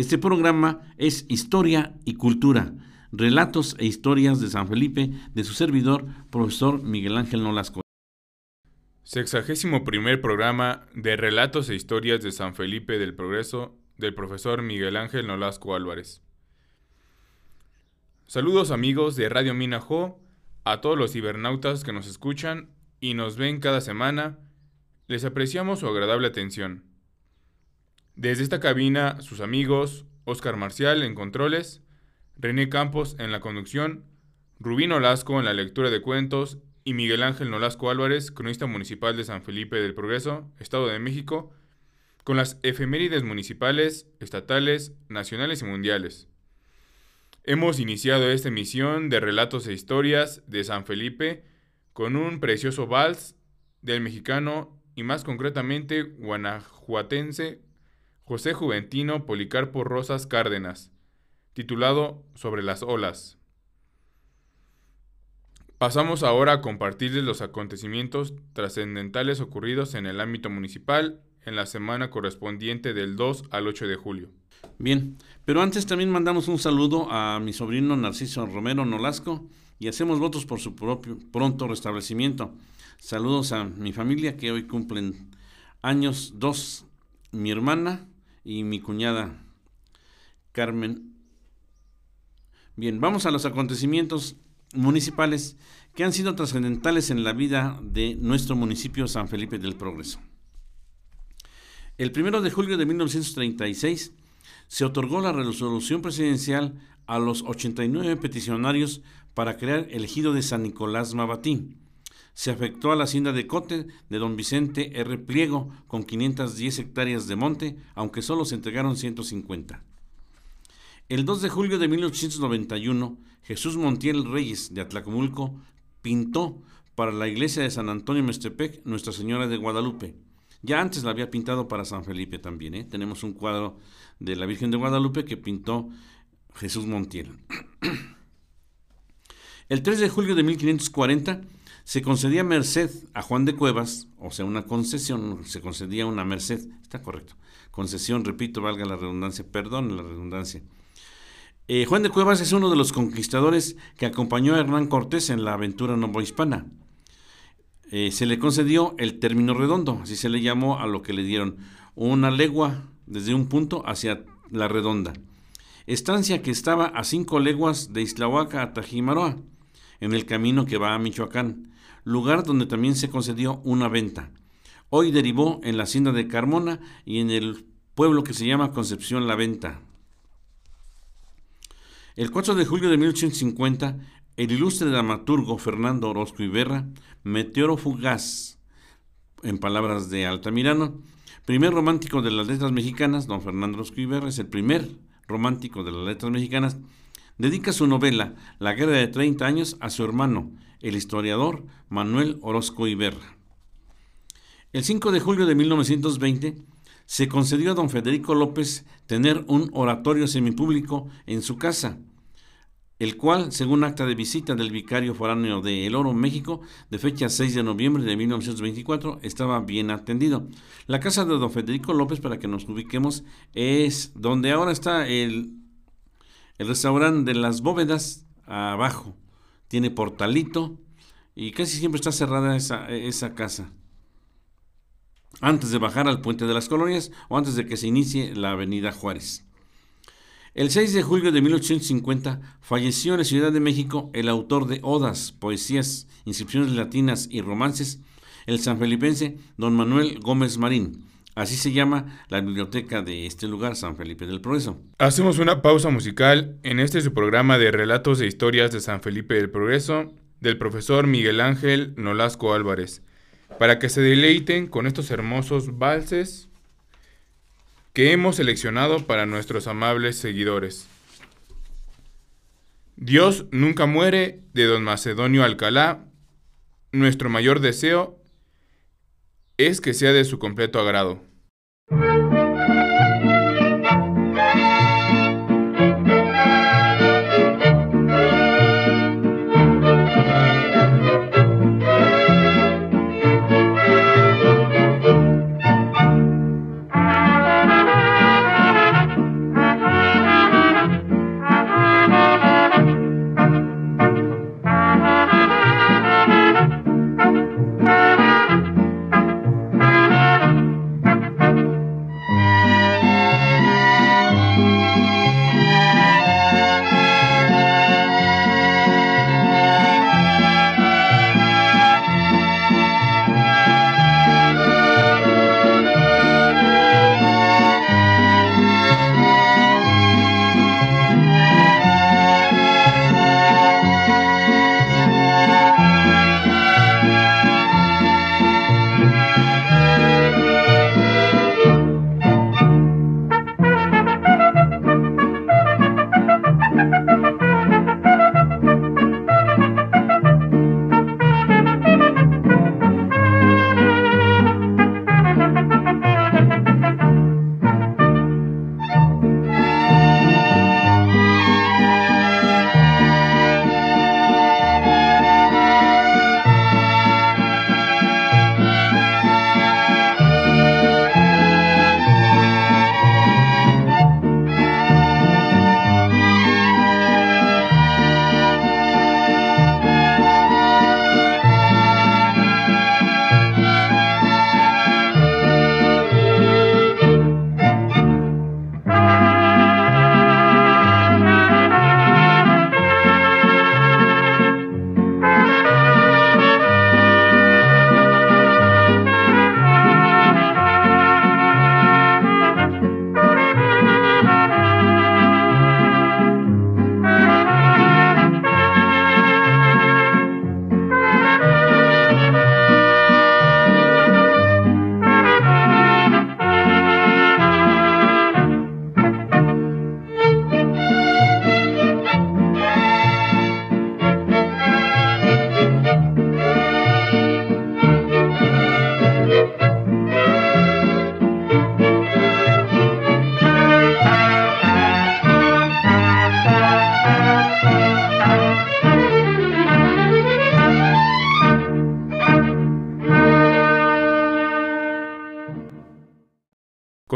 Este programa es Historia y Cultura, relatos e historias de San Felipe de su servidor, profesor Miguel Ángel Nolasco. Sexagésimo primer programa de relatos e historias de San Felipe del Progreso del profesor Miguel Ángel Nolasco Álvarez. Saludos amigos de Radio Minajo, a todos los cibernautas que nos escuchan y nos ven cada semana, les apreciamos su agradable atención. Desde esta cabina, sus amigos, Oscar Marcial en controles, René Campos en la conducción, Rubín Nolasco en la lectura de cuentos y Miguel Ángel Nolasco Álvarez, cronista municipal de San Felipe del Progreso, Estado de México, con las efemérides municipales, estatales, nacionales y mundiales. Hemos iniciado esta emisión de relatos e historias de San Felipe con un precioso vals del mexicano y más concretamente guanajuatense José Juventino Policarpo Rosas Cárdenas, titulado Sobre las olas. Pasamos ahora a compartirles los acontecimientos trascendentales ocurridos en el ámbito municipal en la semana correspondiente del 2 al 8 de julio. Bien, pero antes también mandamos un saludo a mi sobrino Narciso Romero Nolasco y hacemos votos por su propio pronto restablecimiento. Saludos a mi familia que hoy cumplen años dos, mi hermana y mi cuñada Carmen. Bien, vamos a los acontecimientos municipales que han sido trascendentales en la vida de nuestro municipio San Felipe del Progreso. El primero de julio de 1936 se otorgó la resolución presidencial a los 89 peticionarios para crear el ejido de San Nicolás Mabatí. Se afectó a la hacienda de Cote de don Vicente R. Pliego con 510 hectáreas de monte, aunque solo se entregaron 150. El 2 de julio de 1891, Jesús Montiel Reyes de Atlacomulco pintó para la iglesia de San Antonio Mestepec Nuestra Señora de Guadalupe. Ya antes la había pintado para San Felipe también. ¿eh? Tenemos un cuadro de la Virgen de Guadalupe que pintó Jesús Montiel. El 3 de julio de 1540 se concedía merced a Juan de Cuevas, o sea, una concesión, se concedía una merced, está correcto. Concesión, repito, valga la redundancia, perdón la redundancia. Eh, Juan de Cuevas es uno de los conquistadores que acompañó a Hernán Cortés en la aventura novohispana. Eh, se le concedió el término redondo, así se le llamó a lo que le dieron, una legua desde un punto hacia la redonda. Estancia que estaba a cinco leguas de Islahuaca a Tajimaroa, en el camino que va a Michoacán, lugar donde también se concedió una venta. Hoy derivó en la hacienda de Carmona y en el pueblo que se llama Concepción La Venta. El 4 de julio de 1850, el ilustre dramaturgo Fernando Orozco Iberra, Meteoro Fugaz, en palabras de Altamirano, primer romántico de las letras mexicanas, don Fernando Orozco Iberra es el primer romántico de las letras mexicanas, dedica su novela La Guerra de 30 años a su hermano, el historiador Manuel Orozco Iberra. El 5 de julio de 1920 se concedió a don Federico López tener un oratorio semipúblico en su casa, el cual, según acta de visita del vicario foráneo de El Oro, México, de fecha 6 de noviembre de 1924, estaba bien atendido. La casa de don Federico López, para que nos ubiquemos, es donde ahora está el, el restaurante de las bóvedas abajo. Tiene portalito y casi siempre está cerrada esa, casa. Antes de bajar al puente de las colonias o antes de que se inicie la avenida Juárez. El 6 de julio de 1850 falleció en la Ciudad de México el autor de odas, poesías, inscripciones latinas y romances, el sanfelipense don Manuel Gómez Marín. Así se llama la biblioteca de este lugar, San Felipe del Progreso. Hacemos una pausa musical en este su programa de relatos e historias de San Felipe del Progreso del profesor Miguel Ángel Nolasco Álvarez, para que se deleiten con estos hermosos valses que hemos seleccionado para nuestros amables seguidores. Dios nunca muere de don Macedonio Alcalá. Nuestro mayor deseo es que sea de su completo agrado.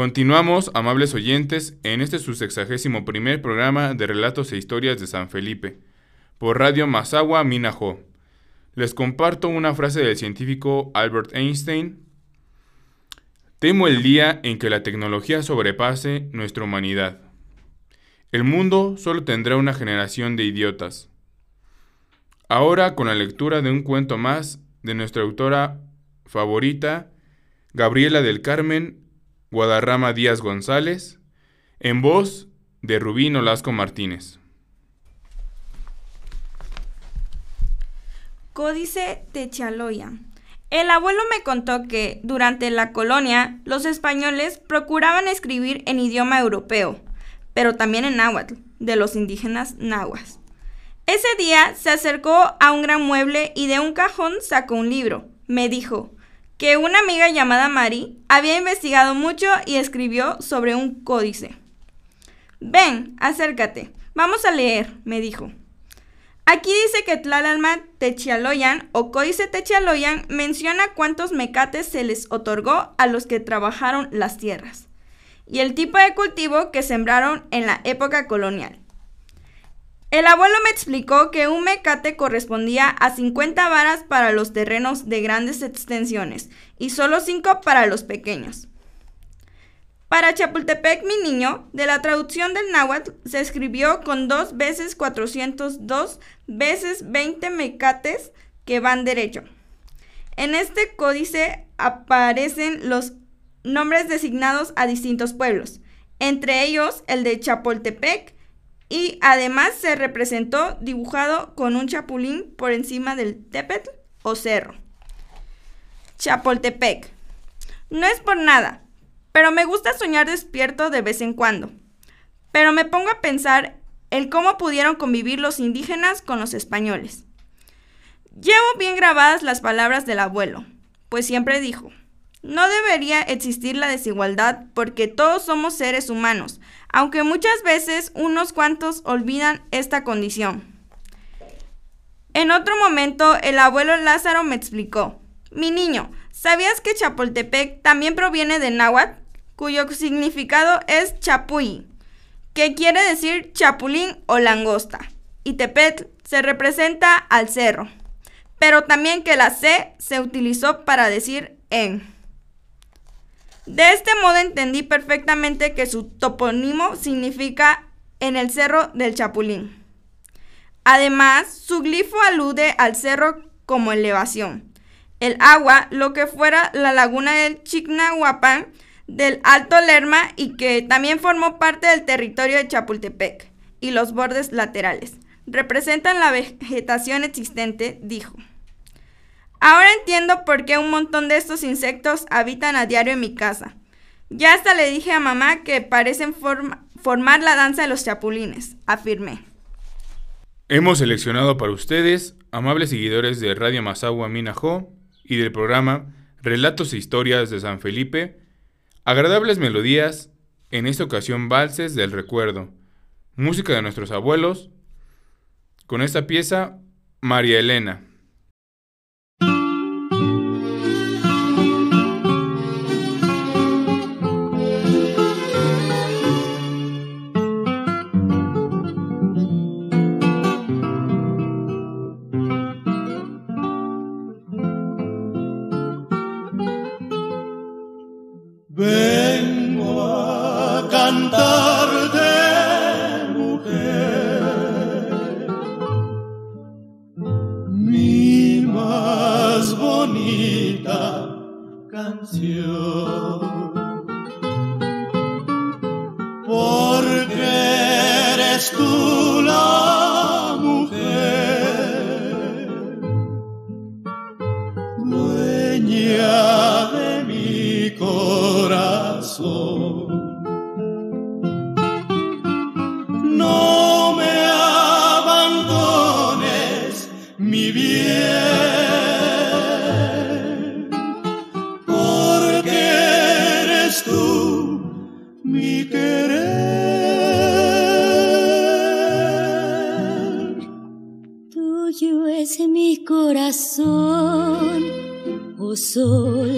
Continuamos, amables oyentes, en este su sexagésimo primer programa de relatos e historias de San Felipe, por Radio Masagua Minajo. Les comparto una frase del científico Albert Einstein. Temo el día en que la tecnología sobrepase nuestra humanidad. El mundo solo tendrá una generación de idiotas. Ahora con la lectura de un cuento más de nuestra autora favorita, Gabriela del Carmen Guadarrama Díaz González, en voz de Rubín Olasco Martínez. Códice Techaloya. El abuelo me contó que, durante la colonia, los españoles procuraban escribir en idioma europeo, pero también en náhuatl, de los indígenas nahuas. Ese día se acercó a un gran mueble y de un cajón sacó un libro. Me dijo, que una amiga llamada Mari había investigado mucho y escribió sobre un códice. Ven, acércate, vamos a leer, me dijo. Aquí dice que Tlalalma Techialoyan o Códice Techialoyan menciona cuántos mecates se les otorgó a los que trabajaron las tierras y el tipo de cultivo que sembraron en la época colonial. El abuelo me explicó que un mecate correspondía a 50 varas para los terrenos de grandes extensiones y solo 5 para los pequeños. Para Chapultepec, mi niño, de la traducción del náhuatl se escribió con 2 veces 402 veces 20 mecates que van derecho. En este códice aparecen los nombres designados a distintos pueblos, entre ellos el de Chapultepec, y además se representó dibujado con un chapulín por encima del tepetl o cerro. Chapultepec. No es por nada, pero me gusta soñar despierto de vez en cuando. Pero me pongo a pensar en cómo pudieron convivir los indígenas con los españoles. Llevo bien grabadas las palabras del abuelo, pues siempre dijo, no debería existir la desigualdad porque todos somos seres humanos, aunque muchas veces unos cuantos olvidan esta condición. En otro momento, el abuelo Lázaro me explicó, mi niño, ¿sabías que Chapultepec también proviene de náhuatl, cuyo significado es chapuy, que quiere decir chapulín o langosta, y tepet se representa al cerro, pero también que la C se utilizó para decir en. De este modo entendí perfectamente que su topónimo significa en el cerro del Chapulín. Además, su glifo alude al cerro como elevación. El agua, lo que fuera la laguna del Chignahuapan, del Alto Lerma y que también formó parte del territorio de Chapultepec, y los bordes laterales. Representan la vegetación existente, dijo. Ahora entiendo por qué un montón de estos insectos habitan a diario en mi casa. Ya hasta le dije a mamá que parecen formar la danza de los chapulines, afirmé. Hemos seleccionado para ustedes, amables seguidores de Radio Masagua Minajo y del programa Relatos e Historias de San Felipe, agradables melodías, en esta ocasión valses del recuerdo, música de nuestros abuelos, con esta pieza María Elena. Sol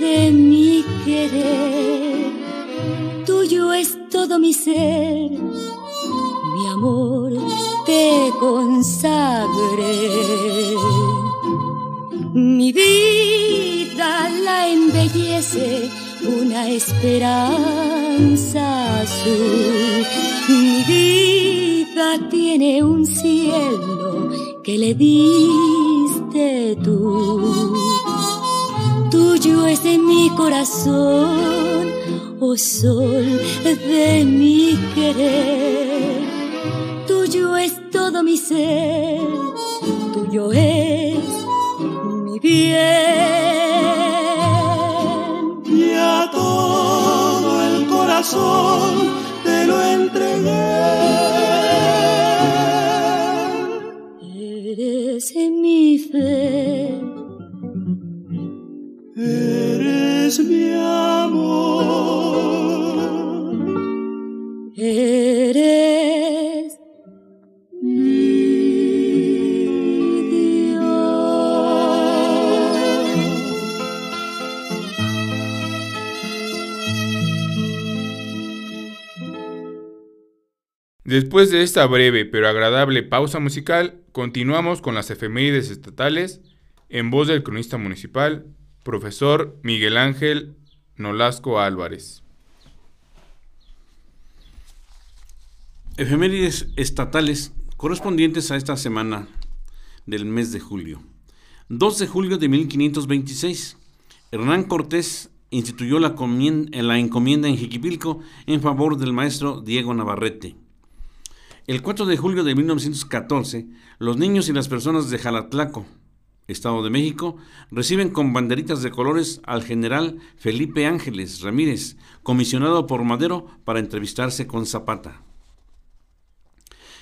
de mi querer, todo mi ser, mi amor te consagre. Mi vida la embellece una esperanza azul. Mi vida tiene un cielo que le diste corazón, oh sol Después de esta breve pero agradable pausa musical, continuamos con las efemérides estatales en voz del cronista municipal, profesor Miguel Ángel Nolasco Álvarez. Efemérides estatales correspondientes a esta semana del mes de julio. 2 de julio de 1526, Hernán Cortés instituyó la, la encomienda en Jiquipilco en favor del maestro Diego Navarrete. El 4 de julio de 1914, los niños y las personas de Jalatlaco, Estado de México, reciben con banderitas de colores al general Felipe Ángeles Ramírez, comisionado por Madero para entrevistarse con Zapata.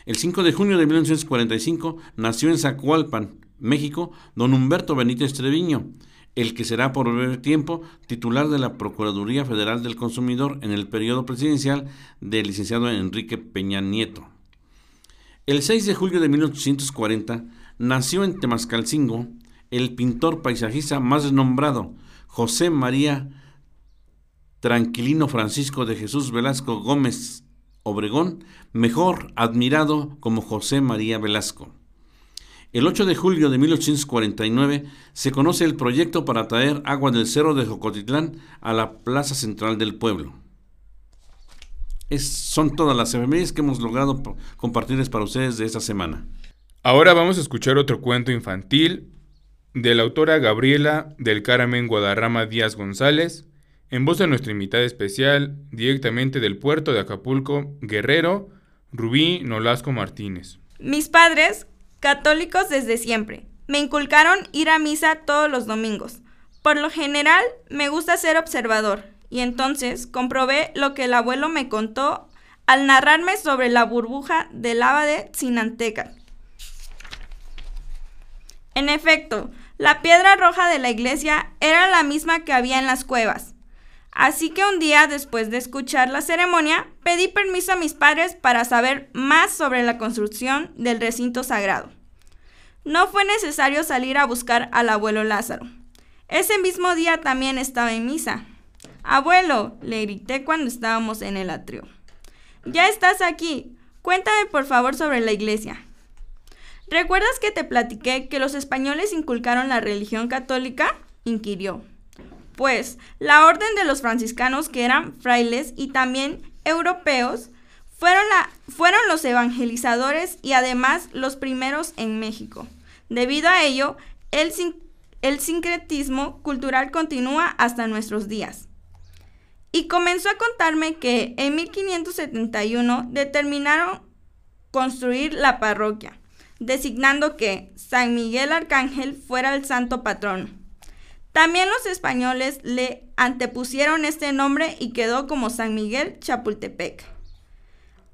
El 5 de junio de 1945 nació en Zacualpan, México, don Humberto Benítez Treviño, el que será por breve tiempo titular de la Procuraduría Federal del Consumidor en el periodo presidencial del licenciado Enrique Peña Nieto. El 6 de julio de 1840 nació en Temascalcingo el pintor paisajista más renombrado, José María Tranquilino Francisco de Jesús Velasco Gómez Obregón, mejor admirado como José María Velasco. El 8 de julio de 1849 se conoce el proyecto para traer agua del cerro de Jocotitlán a la plaza central del pueblo son todas las efemérides que hemos logrado compartirles para ustedes de esta semana. Ahora vamos a escuchar otro cuento infantil de la autora Gabriela del Carmen Guadarrama Díaz González, en voz de nuestra invitada especial, directamente del puerto de Acapulco, Guerrero, Rubí Nolasco Martínez. Mis padres, católicos desde siempre, me inculcaron ir a misa todos los domingos. Por lo general, me gusta ser observador, y entonces comprobé lo que el abuelo me contó al narrarme sobre la burbuja del lava de Sinanteca. En efecto, la piedra roja de la iglesia era la misma que había en las cuevas. Así que un día después de escuchar la ceremonia, pedí permiso a mis padres para saber más sobre la construcción del recinto sagrado. No fue necesario salir a buscar al abuelo Lázaro. Ese mismo día también estaba en misa. Abuelo, le grité cuando estábamos en el atrio. Ya estás aquí. Cuéntame por favor sobre la iglesia. ¿Recuerdas que te platiqué que los españoles inculcaron la religión católica? inquirió. Pues la orden de los franciscanos, que eran frailes y también europeos, fueron, la, fueron los evangelizadores y además los primeros en México. Debido a ello, el, el sincretismo cultural continúa hasta nuestros días y comenzó a contarme que en 1571 determinaron construir la parroquia, designando que San Miguel Arcángel fuera el santo patrón. También los españoles le antepusieron este nombre y quedó como San Miguel Chapultepec.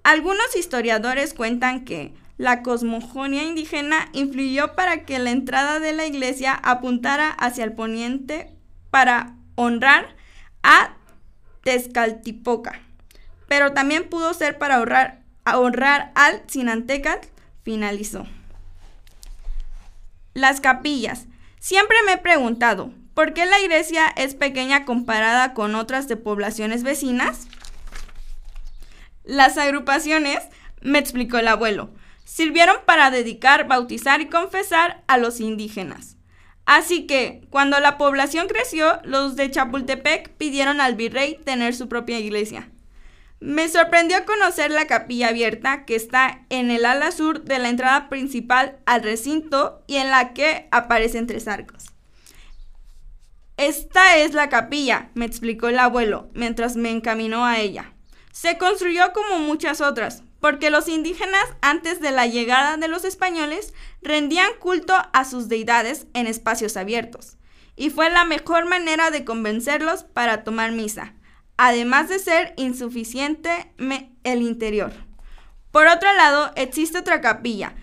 Algunos historiadores cuentan que la cosmogonía indígena influyó para que la entrada de la iglesia apuntara hacia el poniente para honrar a Tezcaltipoca, pero también pudo ser para ahorrar, honrar al Sinantecatl, finalizó. Las capillas. Siempre me he preguntado, ¿por qué la iglesia es pequeña comparada con otras de poblaciones vecinas? Las agrupaciones, me explicó el abuelo, sirvieron para dedicar, bautizar y confesar a los indígenas. Así que, cuando la población creció, los de Chapultepec pidieron al virrey tener su propia iglesia. Me sorprendió conocer la capilla abierta que está en el ala sur de la entrada principal al recinto y en la que aparecen tres arcos. Esta es la capilla, me explicó el abuelo mientras me encaminó a ella. Se construyó como muchas otras, porque los indígenas antes de la llegada de los españoles rendían culto a sus deidades en espacios abiertos, y fue la mejor manera de convencerlos para tomar misa, además de ser insuficiente el interior. Por otro lado, existe otra capilla,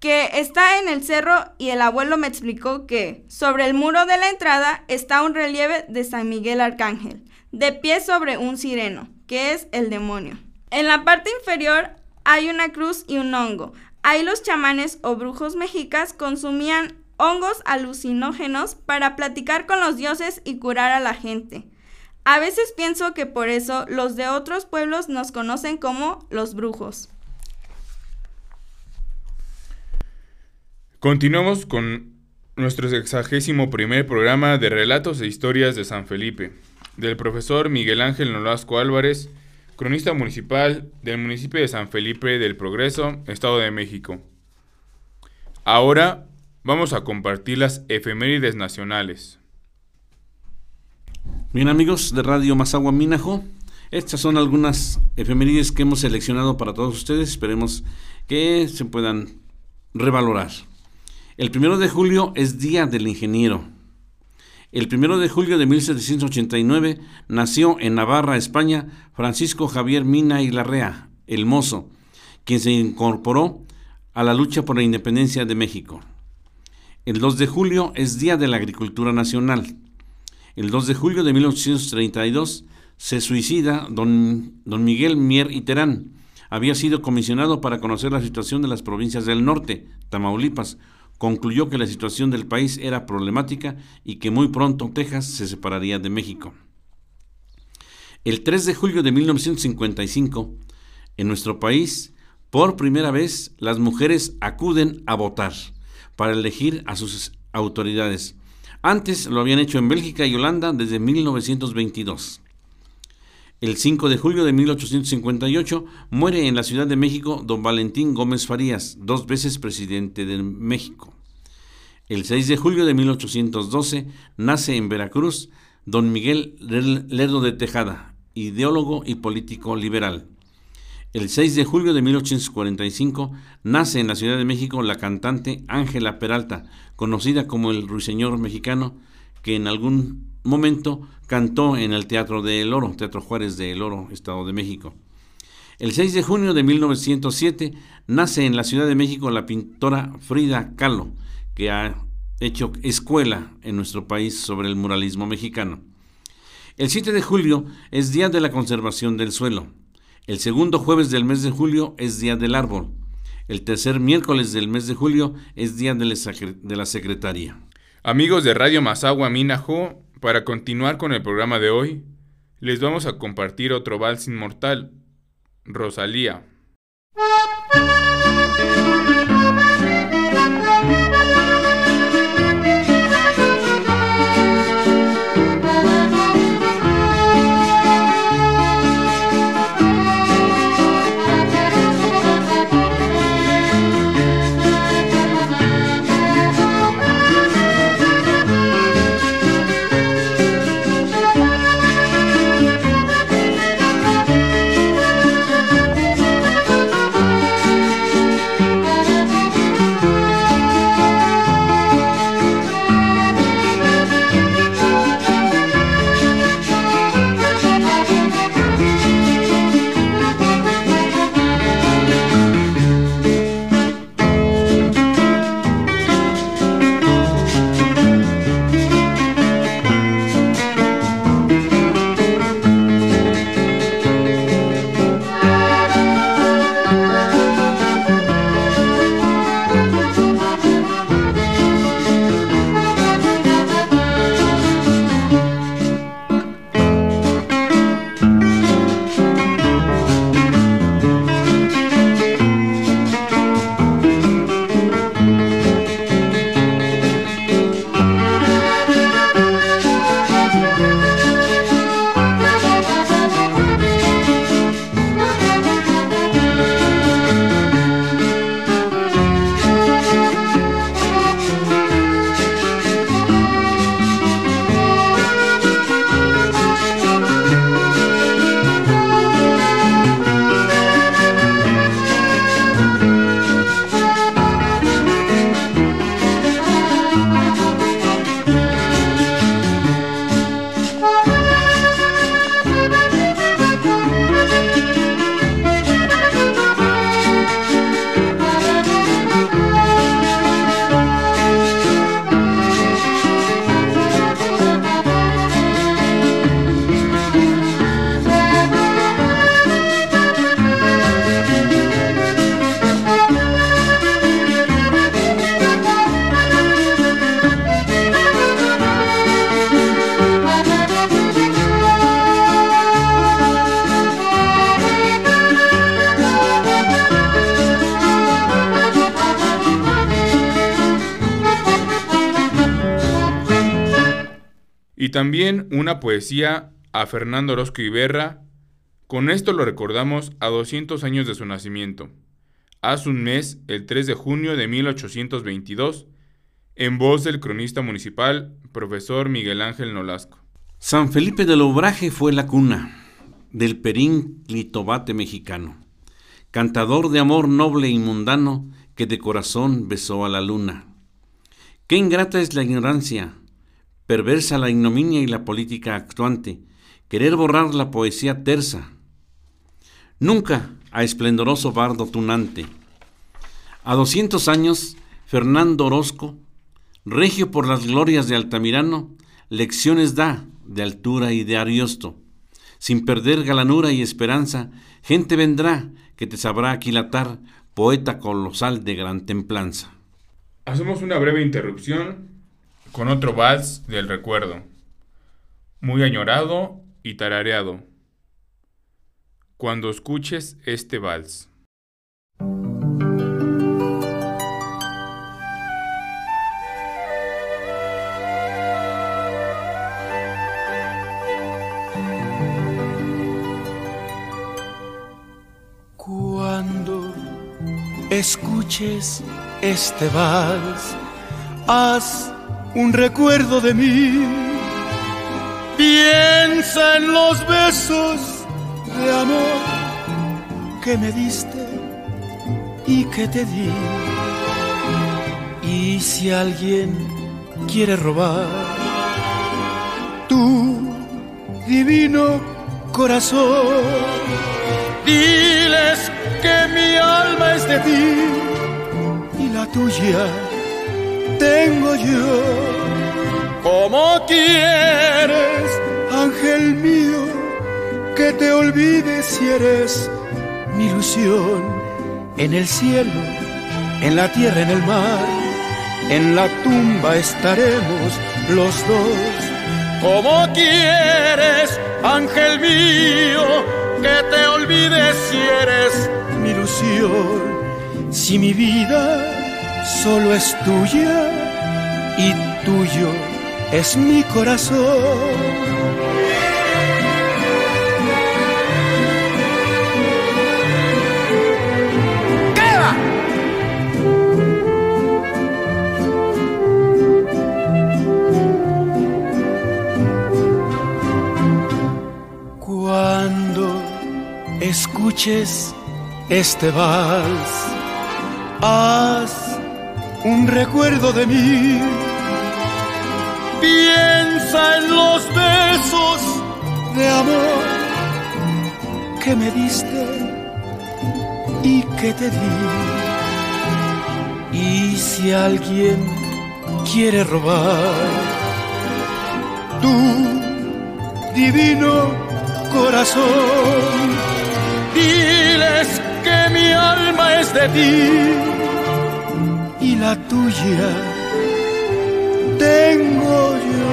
que está en el cerro y el abuelo me explicó que sobre el muro de la entrada está un relieve de San Miguel Arcángel, de pie sobre un sireno, que es el demonio. En la parte inferior hay una cruz y un hongo. Ahí los chamanes o brujos mexicas consumían hongos alucinógenos para platicar con los dioses y curar a la gente. A veces pienso que por eso los de otros pueblos nos conocen como los brujos. Continuamos con nuestro sexagésimo primer programa de relatos e historias de San Felipe, del profesor Miguel Ángel Nolasco Álvarez, cronista municipal del municipio de San Felipe del Progreso, Estado de México. Ahora vamos a compartir las efemérides nacionales. Bien amigos de Radio Mazagua Minajo, estas son algunas efemérides que hemos seleccionado para todos ustedes, esperemos que se puedan revalorar. El primero de julio es Día del Ingeniero. El primero de julio de 1789 nació en Navarra, España, Francisco Javier Mina y Larrea, el mozo, quien se incorporó a la lucha por la independencia de México. El 2 de julio es Día de la Agricultura Nacional. El 2 de julio de 1832 se suicida don, don Miguel Mier y Terán. Había sido comisionado para conocer la situación de las provincias del norte, Tamaulipas, concluyó que la situación del país era problemática y que muy pronto Texas se separaría de México. El 3 de julio de 1955, en nuestro país, por primera vez, las mujeres acuden a votar para elegir a sus autoridades. Antes lo habían hecho en Bélgica y Holanda desde 1922. El 5 de julio de 1858 muere en la Ciudad de México don Valentín Gómez Farías, dos veces presidente de México. El 6 de julio de 1812 nace en Veracruz don Miguel Lerdo de Tejada, ideólogo y político liberal. El 6 de julio de 1845 nace en la Ciudad de México la cantante Ángela Peralta, conocida como el ruiseñor mexicano, que en algún momento cantó en el Teatro de El Oro, Teatro Juárez de El Oro, Estado de México. El 6 de junio de 1907 nace en la Ciudad de México la pintora Frida Kahlo, que ha hecho escuela en nuestro país sobre el muralismo mexicano. El 7 de julio es Día de la Conservación del Suelo. El segundo jueves del mes de julio es Día del Árbol. El tercer miércoles del mes de julio es Día de la Secretaria. Amigos de Radio Mazagua Minajo, para continuar con el programa de hoy, les vamos a compartir otro vals inmortal, Rosalía. Poesía a Fernando Orozco Iberra. Con esto lo recordamos a 200 años de su nacimiento. Hace un mes, el 3 de junio de 1822, en voz del cronista municipal, profesor Miguel Ángel Nolasco. San Felipe del Obraje fue la cuna del perín litobate mexicano, cantador de amor noble y mundano que de corazón besó a la luna. Qué ingrata es la ignorancia, perversa la ignominia y la política actuante, querer borrar la poesía tersa. Nunca a esplendoroso bardo tunante. A doscientos años, Fernando Orozco, regio por las glorias de Altamirano, lecciones da de altura y de Ariosto. Sin perder galanura y esperanza, gente vendrá que te sabrá aquilatar, poeta colosal de gran templanza. Hacemos una breve interrupción con otro vals del recuerdo, muy añorado y tarareado. Cuando escuches este vals. Cuando escuches este vals, haz un recuerdo de mí. Piensa en los besos de amor que me diste y que te di. Y si alguien quiere robar tu divino corazón, diles que mi alma es de ti y la tuya tengo yo. ¿Cómo quieres, ángel mío, que te olvides si eres mi ilusión? En el cielo, en la tierra, en el mar, en la tumba estaremos los dos. ¿Cómo quieres, ángel mío, que te olvides si eres mi ilusión? Si mi vida solo es tuya y tuyo es mi corazón. Cuando escuches este vals, haz un recuerdo de mí. Piensa en los besos de amor que me diste y que te di. Y si alguien quiere robar tu divino corazón, diles que mi alma es de ti la tuya tengo yo.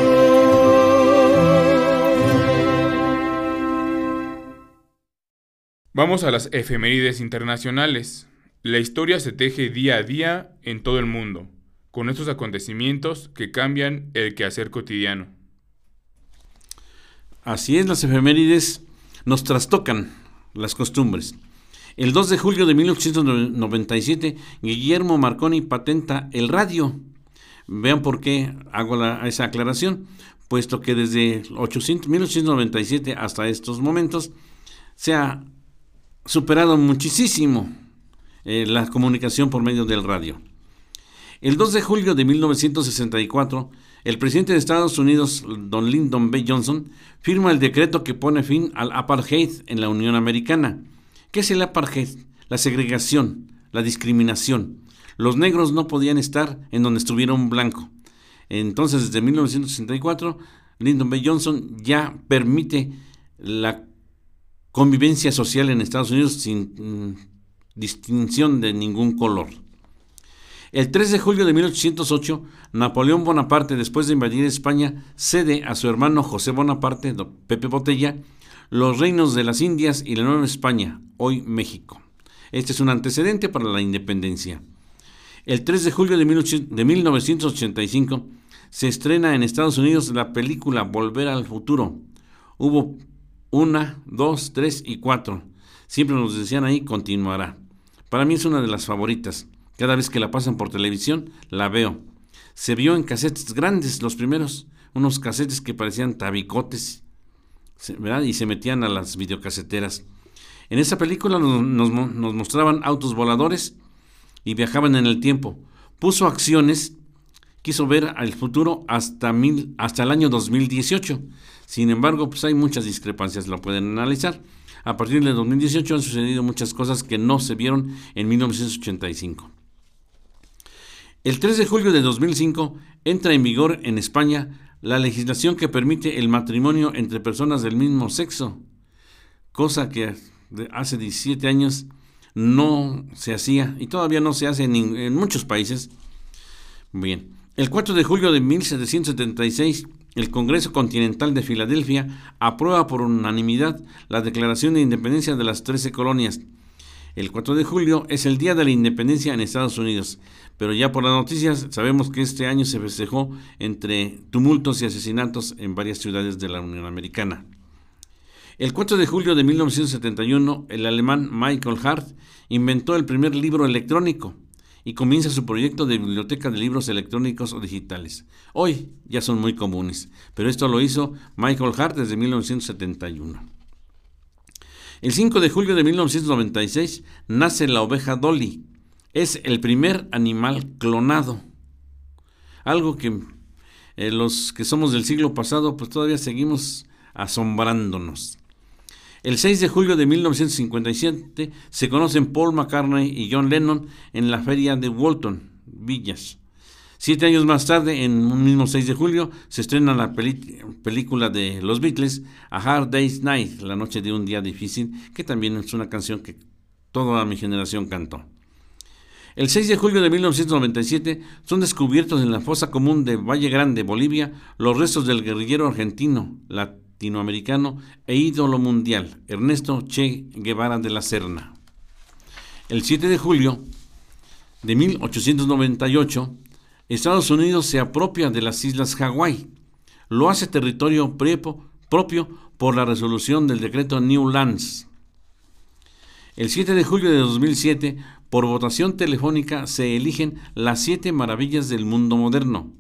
Vamos a las efemérides internacionales. La historia se teje día a día en todo el mundo, con estos acontecimientos que cambian el quehacer cotidiano. Así es, las efemérides nos trastocan las costumbres. El 2 de julio de 1897, Guillermo Marconi patenta el radio. Vean por qué hago esa aclaración, puesto que desde 800 1897 hasta estos momentos se ha superado muchísimo eh, la comunicación por medio del radio. El 2 de julio de 1964, el presidente de Estados Unidos, don Lyndon B. Johnson, firma el decreto que pone fin al apartheid en la Unión Americana. ¿Qué es el apartheid? La segregación, la discriminación. Los negros no podían estar en donde estuviera un blanco. Entonces, desde 1964, Lyndon B. Johnson ya permite la convivencia social en Estados Unidos sin mm, distinción de ningún color. El 3 de julio de 1808, Napoleón Bonaparte, después de invadir España, cede a su hermano José Bonaparte, Pepe Botella, los reinos de las Indias y la Nueva España, hoy México. Este es un antecedente para la independencia. El 3 de julio de, 1800 de 1985 se estrena en Estados Unidos la película Volver al Futuro. Hubo una, dos, tres y cuatro. Siempre nos decían ahí, continuará. Para mí es una de las favoritas. Cada vez que la pasan por televisión, la veo. Se vio en casetes grandes, los primeros, unos casetes que parecían tabicotes, Y se metían a las videocaseteras. En esa película nos, nos mostraban autos voladores y viajaban en el tiempo. Puso acciones, quiso ver al futuro hasta, mil, hasta el año 2018. Sin embargo, pues hay muchas discrepancias, lo pueden analizar. A partir de 2018 han sucedido muchas cosas que no se vieron en 1985. El 3 de julio de 2005 entra en vigor en España la legislación que permite el matrimonio entre personas del mismo sexo, cosa que hace 17 años no se hacía y todavía no se hace en, muchos países. Bien, el 4 de julio de 1776 el Congreso Continental de Filadelfia aprueba por unanimidad la Declaración de Independencia de las Trece Colonias. El 4 de julio es el Día de la Independencia en Estados Unidos, pero ya por las noticias sabemos que este año se festejó entre tumultos y asesinatos en varias ciudades de la Unión Americana. El 4 de julio de 1971, el alemán Michael Hart inventó el primer libro electrónico, y comienza su proyecto de biblioteca de libros electrónicos o digitales. Hoy ya son muy comunes, pero esto lo hizo Michael Hart desde 1971. El 5 de julio de 1996 nace la oveja Dolly. Es el primer animal clonado. Algo que eh, los que somos del siglo pasado pues todavía seguimos asombrándonos. El 6 de julio de 1957 se conocen Paul McCartney y John Lennon en la feria de Walton, Villas. Siete años más tarde, en un mismo 6 de julio, se estrena la película de los Beatles, A Hard Day's Night, La Noche de un Día Difícil, que también es una canción que toda mi generación cantó. El 6 de julio de 1997 son descubiertos en la fosa común de Valle Grande, Bolivia, los restos del guerrillero argentino, la latinoamericano e ídolo mundial, Ernesto Che Guevara de la Serna. El 7 de julio de 1898, Estados Unidos se apropia de las islas Hawái. Lo hace territorio propio por la resolución del decreto New Lands. El 7 de julio de 2007, por votación telefónica, se eligen las siete maravillas del mundo moderno.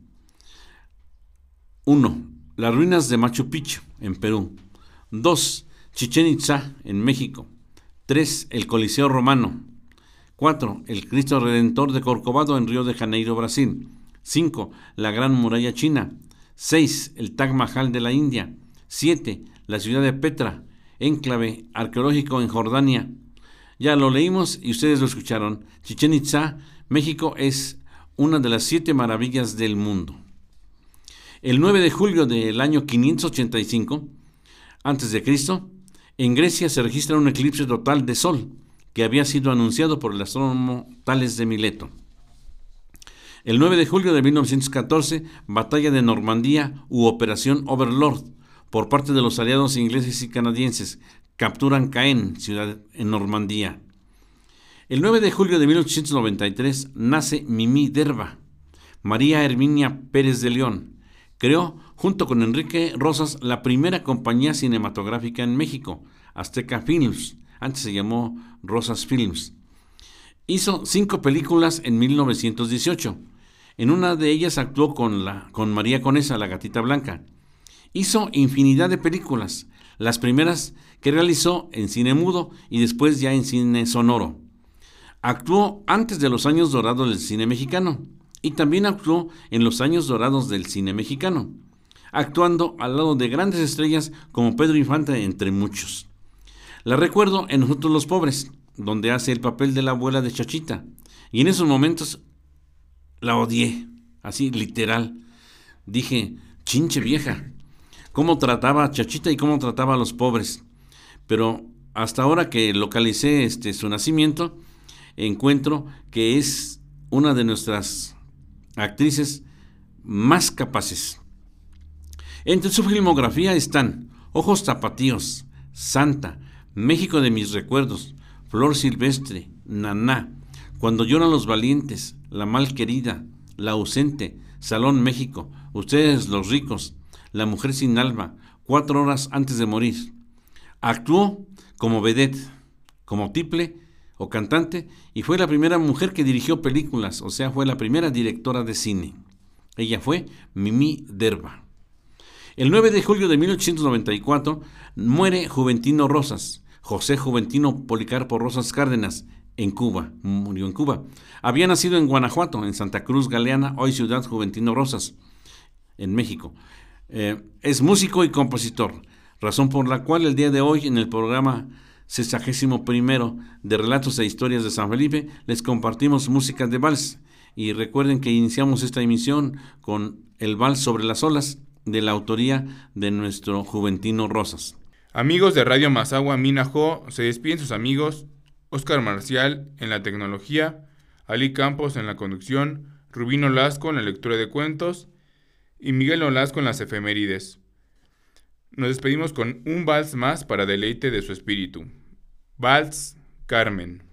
1. Las ruinas de Machu Picchu, en Perú. 2. Chichen Itza, en México. 3. El Coliseo Romano. 4. El Cristo Redentor de Corcovado, en Río de Janeiro, Brasil. 5. La Gran Muralla China. 6. El Taj Mahal de la India. 7. La ciudad de Petra, enclave arqueológico en Jordania. Ya lo leímos y ustedes lo escucharon. Chichen Itza, México, es una de las siete maravillas del mundo. El 9 de julio del año 585 a.C., en Grecia se registra un eclipse total de Sol que había sido anunciado por el astrónomo Tales de Mileto. El 9 de julio de 1914, Batalla de Normandía u Operación Overlord por parte de los aliados ingleses y canadienses. Capturan Caen, ciudad en Normandía. El 9 de julio de 1893 nace Mimi Derba, María Herminia Pérez de León, Creó, junto con Enrique Rosas, la primera compañía cinematográfica en México, Azteca Films, antes se llamó Rosas Films. Hizo cinco películas en 1918. En una de ellas actuó con, la, con María Conesa, la gatita blanca. Hizo infinidad de películas, las primeras que realizó en cine mudo y después ya en cine sonoro. Actuó antes de los años dorados del cine mexicano y también actuó en los años dorados del cine mexicano, actuando al lado de grandes estrellas como Pedro Infante, entre muchos. La recuerdo en Nosotros los Pobres, donde hace el papel de la abuela de Chachita, y en esos momentos la odié, así literal. Dije, chinche vieja, cómo trataba a Chachita y cómo trataba a los pobres. Pero hasta ahora que localicé este, su nacimiento, encuentro que es una de nuestras actrices más capaces. Entre su filmografía están Ojos Zapatíos, Santa, México de mis recuerdos, Flor Silvestre, Naná, Cuando lloran los valientes, La mal querida, La ausente, Salón México, Ustedes los ricos, La mujer sin alma, cuatro horas antes de morir. Actuó como vedette, como tiple o cantante y fue la primera mujer que dirigió películas, o sea, fue la primera directora de cine. Ella fue Mimi Derba. El 9 de julio de 1894 muere Juventino Rosas, José Juventino Policarpo Rosas Cárdenas, en Cuba, murió en Cuba. Había nacido en Guanajuato, en Santa Cruz Galeana, hoy ciudad Juventino Rosas, en México. Eh, es músico y compositor, razón por la cual el día de hoy en el programa 61 primero de Relatos e Historias de San Felipe les compartimos música de vals y recuerden que iniciamos esta emisión con el vals sobre las olas de la autoría de nuestro Juventino Rosas. Amigos de Radio Mazagua Minajo, se despiden sus amigos Oscar Marcial en la tecnología, Ali Campos en la conducción, Rubino Lasco en la lectura de cuentos y Miguel Olasco en las efemérides. Nos despedimos con un vals más para deleite de su espíritu. Vals Carmen.